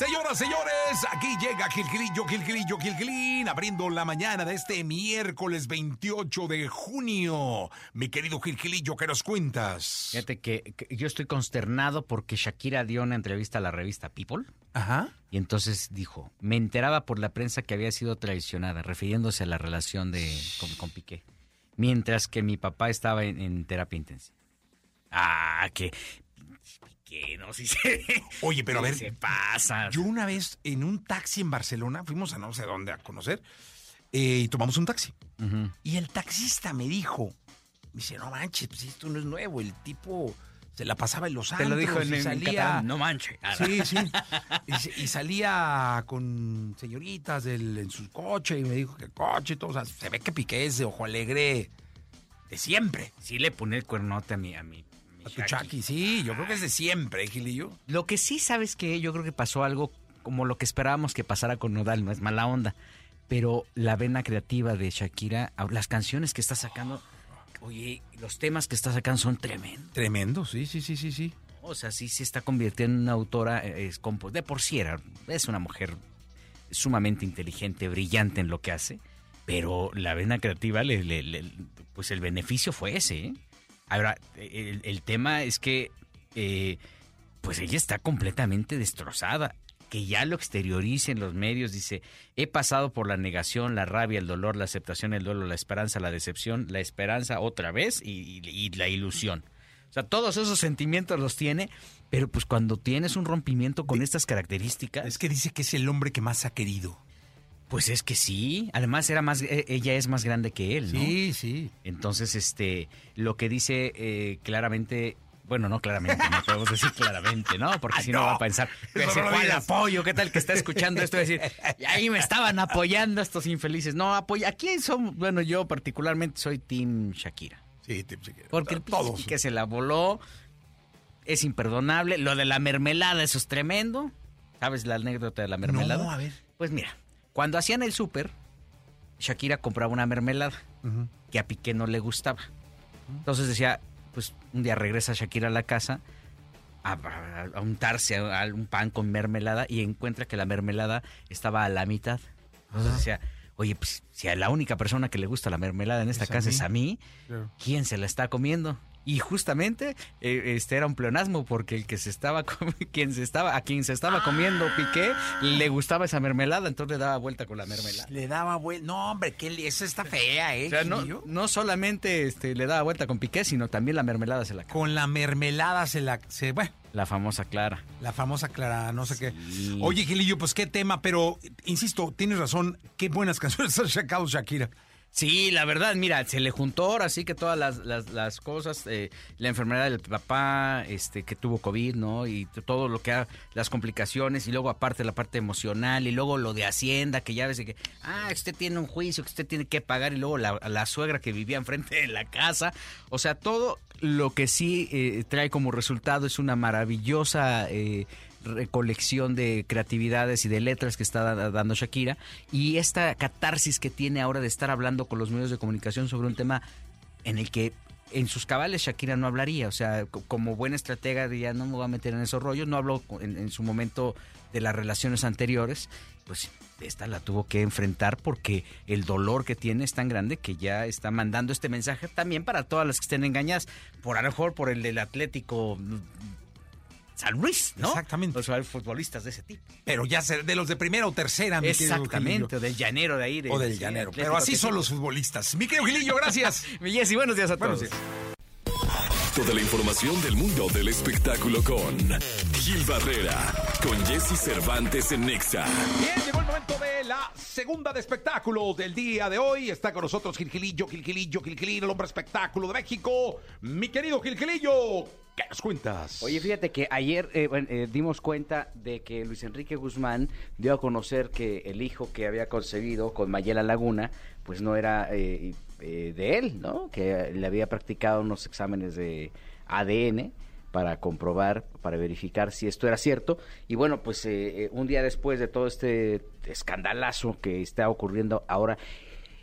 Señoras, señores, aquí llega Gilgilillo, Gilgilillo, Gilgilín, abriendo la mañana de este miércoles 28 de junio. Mi querido Gilgilillo, ¿qué nos cuentas? Fíjate que, que yo estoy consternado porque Shakira dio una entrevista a la revista People Ajá. y entonces dijo, me enteraba por la prensa que había sido traicionada, refiriéndose a la relación de con, con Piqué, mientras que mi papá estaba en, en terapia intensiva. Ah, que Piqué, no, si se... Oye, pero a ver, se pasa. Yo una vez en un taxi en Barcelona, fuimos a no sé dónde a conocer, eh, y tomamos un taxi. Y el taxista me dijo, me dice, no manches, pues esto no es nuevo, el tipo se la pasaba en los Te lo dijo en, y en salía... catalán, no manche. Ah, Sí, sí. Y, salía con señoritas del- en su coche y me dijo que coche y todo. O sea, se ve que Piqué es de ojo alegre de siempre. Sí le pone el cuernote a mi... A, mi A tu. Chucky, sí, yo creo que es de siempre, ¿eh, Gilillo. Lo que sí sabes que yo creo que pasó algo como lo que esperábamos que pasara con Nodal, no es mala onda, pero la vena creativa de Shakira, las canciones que está sacando, oye, los temas que está sacando son tremendos. Tremendo, sí, sí, sí, sí, sí. O sea, sí se está convirtiendo en una autora, eh, es de por sí era, es una mujer sumamente inteligente, brillante en lo que hace, pero la vena creativa, le, le- le- pues el beneficio fue ese. ¿eh? Ahora, el, el tema es que, eh, pues ella está completamente destrozada. Que ya lo exteriorice en los medios, dice, he pasado por la negación, la rabia, el dolor, la aceptación, el duelo, la esperanza, la decepción, la esperanza otra vez y- y- y la ilusión. O sea, todos esos sentimientos los tiene, pero pues cuando tienes un rompimiento con estas características, Es que dice que es el hombre que más ha querido. Pues es que sí. Además era más, eh, ella es más grande que él, ¿no? Sí, sí. Entonces, este, lo que dice eh, claramente, bueno, no claramente, no podemos decir claramente, ¿no? Porque si no No, va a pensar, que se fue digas. apoyo, ¿qué tal que está escuchando esto? Y decir, "Y ahí me estaban apoyando estos infelices. No, apoya. Aquí son, bueno, yo particularmente soy Team Shakira. Sí, te- sí, Porque el todos. que se la voló es imperdonable. Lo de la mermelada, eso es tremendo. ¿Sabes la anécdota de la mermelada? No, a ver. Pues mira, cuando hacían el súper, Shakira compraba una mermelada que a Piqué no le gustaba. Entonces decía, pues un día regresa Shakira a la casa a, a- a untarse a, a un pan con mermelada y encuentra que la mermelada estaba a la mitad. Entonces decía, oye, pues si a la única persona que le gusta la mermelada en esta Es casa mí. es a mí, Claro. ¿quién se la está comiendo? Y justamente eh, este era un pleonasmo porque el que se estaba quien se estaba a quien se estaba comiendo Piqué le gustaba esa mermelada, entonces le daba vuelta con la mermelada. Le daba vuelta. No, hombre, que esa está fea, ¿eh? O sea, no, no solamente este, le daba vuelta con Piqué, sino también la mermelada se la. Con la mermelada se la. Se, bueno, La famosa Clara. la famosa Clara, no sé Sí. qué. Oye, Gilillo, pues qué tema, pero insisto, tienes razón. Qué buenas canciones ha sacado Shakira. Sí, la verdad, mira, se le juntó ahora sí que todas las, las, las cosas, eh, la enfermedad del papá, este, que tuvo COVID, ¿no? Y todo lo que ha, las complicaciones, y luego aparte la parte emocional, y luego lo de Hacienda, que ya ves que, ah, usted tiene un juicio, que usted tiene que pagar, y luego la, la suegra que vivía enfrente de la casa. O sea, todo lo que sí eh, trae como resultado es una maravillosa eh, recolección de creatividades y de letras que está da- dando Shakira. Y esta catarsis que tiene ahora de estar hablando con los medios de comunicación sobre un tema en el que en sus cabales Shakira no hablaría, o sea, co- como buena estratega diría no me voy a meter en esos rollos, no habló en, su momento de las relaciones anteriores, pues esta la tuvo que enfrentar porque el dolor que tiene es tan grande que ya está mandando este mensaje también para todas las que estén engañadas, por a lo mejor por el del Atlético San Luis, ¿no? Exactamente. Los hay futbolistas de ese tipo. Pero ya se- de los de primera o tercera, mi Exactamente, o del llanero de ahí. de- O del sí, llanero. Pero así son los futbolistas. Mi querido Gilillo, gracias. Mi Jessy, buenos días a Buenos todos. días. Toda la información del mundo del espectáculo con Gil Barrera, con Jesse Cervantes en Nexa. Bien, llegó el momento segunda de espectáculo del día de hoy. Está con nosotros Gilgilillo, Gilgilillo, Gilgilín, el hombre espectáculo de México. Mi querido Gilgilillo, ¿qué nos cuentas? Oye, fíjate que ayer eh, eh, dimos cuenta de que Luis Enrique Guzmán dio a conocer que el hijo que había concebido con Mayela Laguna, pues no era eh, eh, de él, ¿no? Que le había practicado unos exámenes de ADN para comprobar, para verificar si esto era cierto. Y bueno, pues eh, eh, un día después de todo este escandalazo que está ocurriendo ahora,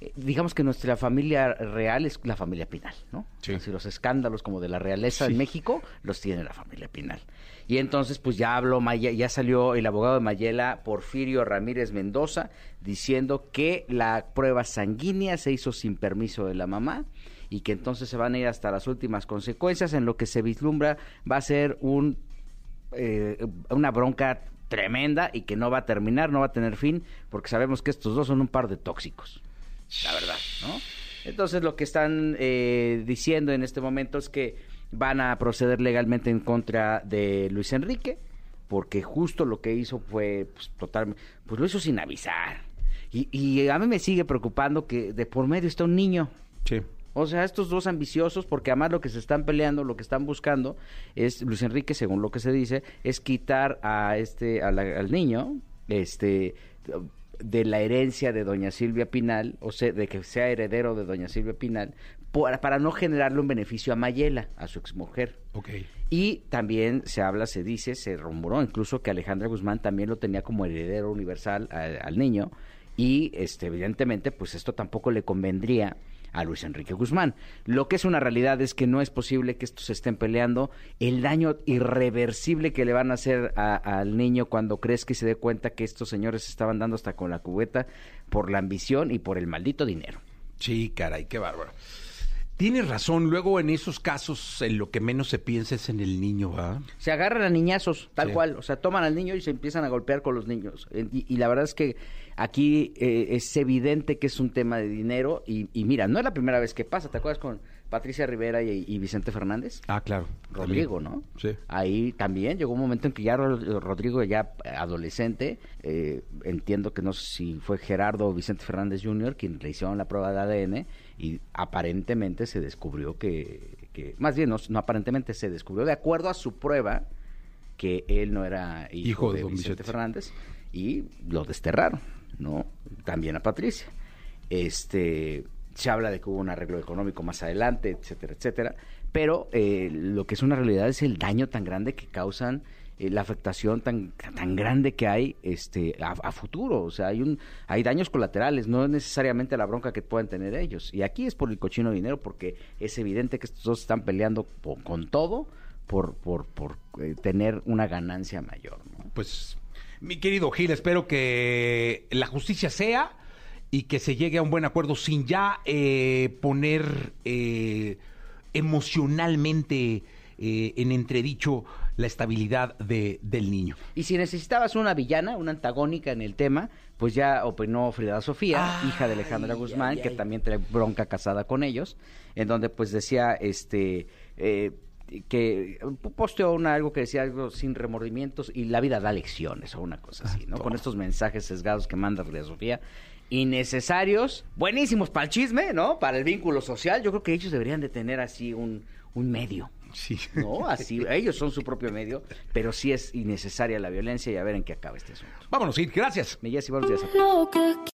eh, digamos que nuestra familia real es la familia Pinal, ¿no? Sí. Así los escándalos como de la realeza en México los tiene la familia Pinal. Y entonces, pues ya habló, Maya- ya salió el abogado de Mayela, Porfirio Ramírez Mendoza, diciendo que la prueba sanguínea se hizo sin permiso de la mamá y que entonces se van a ir hasta las últimas consecuencias, en lo que se vislumbra va a ser un eh, una bronca tremenda y que no va a terminar, no va a tener fin, porque sabemos que estos dos son un par de tóxicos, la verdad, ¿no? Entonces lo que están eh, diciendo en este momento es que van a proceder legalmente en contra de Luis Enrique, porque justo lo que hizo fue pues, pues lo hizo sin avisar. Y, y a mí me sigue preocupando que de por medio está un niño. Sí. O sea, estos dos ambiciosos, porque además lo que se están peleando, lo que están buscando, es Luis Enrique, según lo que se dice, es quitar a este, a la- al niño, este, de la herencia de doña Silvia Pinal, o sea, de que sea heredero de doña Silvia Pinal, por- para no generarle un beneficio a Mayela, a su exmujer. Ok. Y también se habla, se dice, se rumoró incluso que Alejandra Guzmán también lo tenía como heredero universal a- al niño y este evidentemente pues esto tampoco le convendría a Luis Enrique Guzmán. Lo que es una realidad es que no es posible que estos estén peleando. El daño irreversible que le van a hacer al niño cuando crees que se dé cuenta que estos señores se estaban dando hasta con la cubeta por la ambición y por el maldito dinero. Sí, caray, qué bárbaro. Tienes razón, luego en esos casos en lo que menos se piensa es en el niño, ¿va? se agarran a niñazos, tal Sí. cual. O sea, toman al niño y se empiezan a golpear con los niños. Y, y la verdad es que aquí eh, es evidente que es un tema de dinero. Y, y mira, no es la primera vez que pasa. ¿Te acuerdas con Patricia Rivera y, y Vicente Fernández? Ah, claro. Rodrigo, ¿no? Sí. Ahí también llegó un momento en que ya Ro- Rodrigo, ya adolescente, eh, entiendo que no sé si fue Gerardo o Vicente Fernández Jr. quien le hicieron la prueba de ADN y aparentemente se descubrió que, que- más bien no, no aparentemente se descubrió de acuerdo a su prueba que él no era hijo, Hijo de de don Vicente Vicente. Fernández y lo desterraron, ¿no? También a Patricia. Este, se habla de que hubo un arreglo económico más adelante, etcétera, etcétera. Pero eh, lo que es una realidad es el daño tan grande que causan, eh, la afectación tan, tan grande que hay este, a, futuro. O sea, hay, un, hay daños colaterales, no es necesariamente la bronca que puedan tener ellos. Y aquí es por el cochino dinero, porque es evidente que estos dos están peleando con todo por, por, por eh, tener una ganancia mayor. Pues, mi querido Gil, espero que la justicia sea y que se llegue a un buen acuerdo sin ya eh, poner eh, emocionalmente eh, en entredicho la estabilidad de, del niño. Y si necesitabas una villana, una antagónica en el tema, pues ya opinó Frida Sofía, hija de Alejandra Guzmán, ay, que ay. también trae bronca casada con ellos, en donde pues decía, este, eh, que posteó una, algo que decía algo sin remordimientos y la vida da lecciones o una cosa así, ¿no? Con estos mensajes sesgados que manda Frida Sofía. Innecesarios, buenísimos para el chisme, ¿no? Para el vínculo social. Yo creo que ellos deberían de tener así un, un medio. Sí. No, así, ellos son su propio medio, pero sí es innecesaria la violencia y a ver en qué acaba este asunto. Vámonos, Gil, gracias. Me y buenos días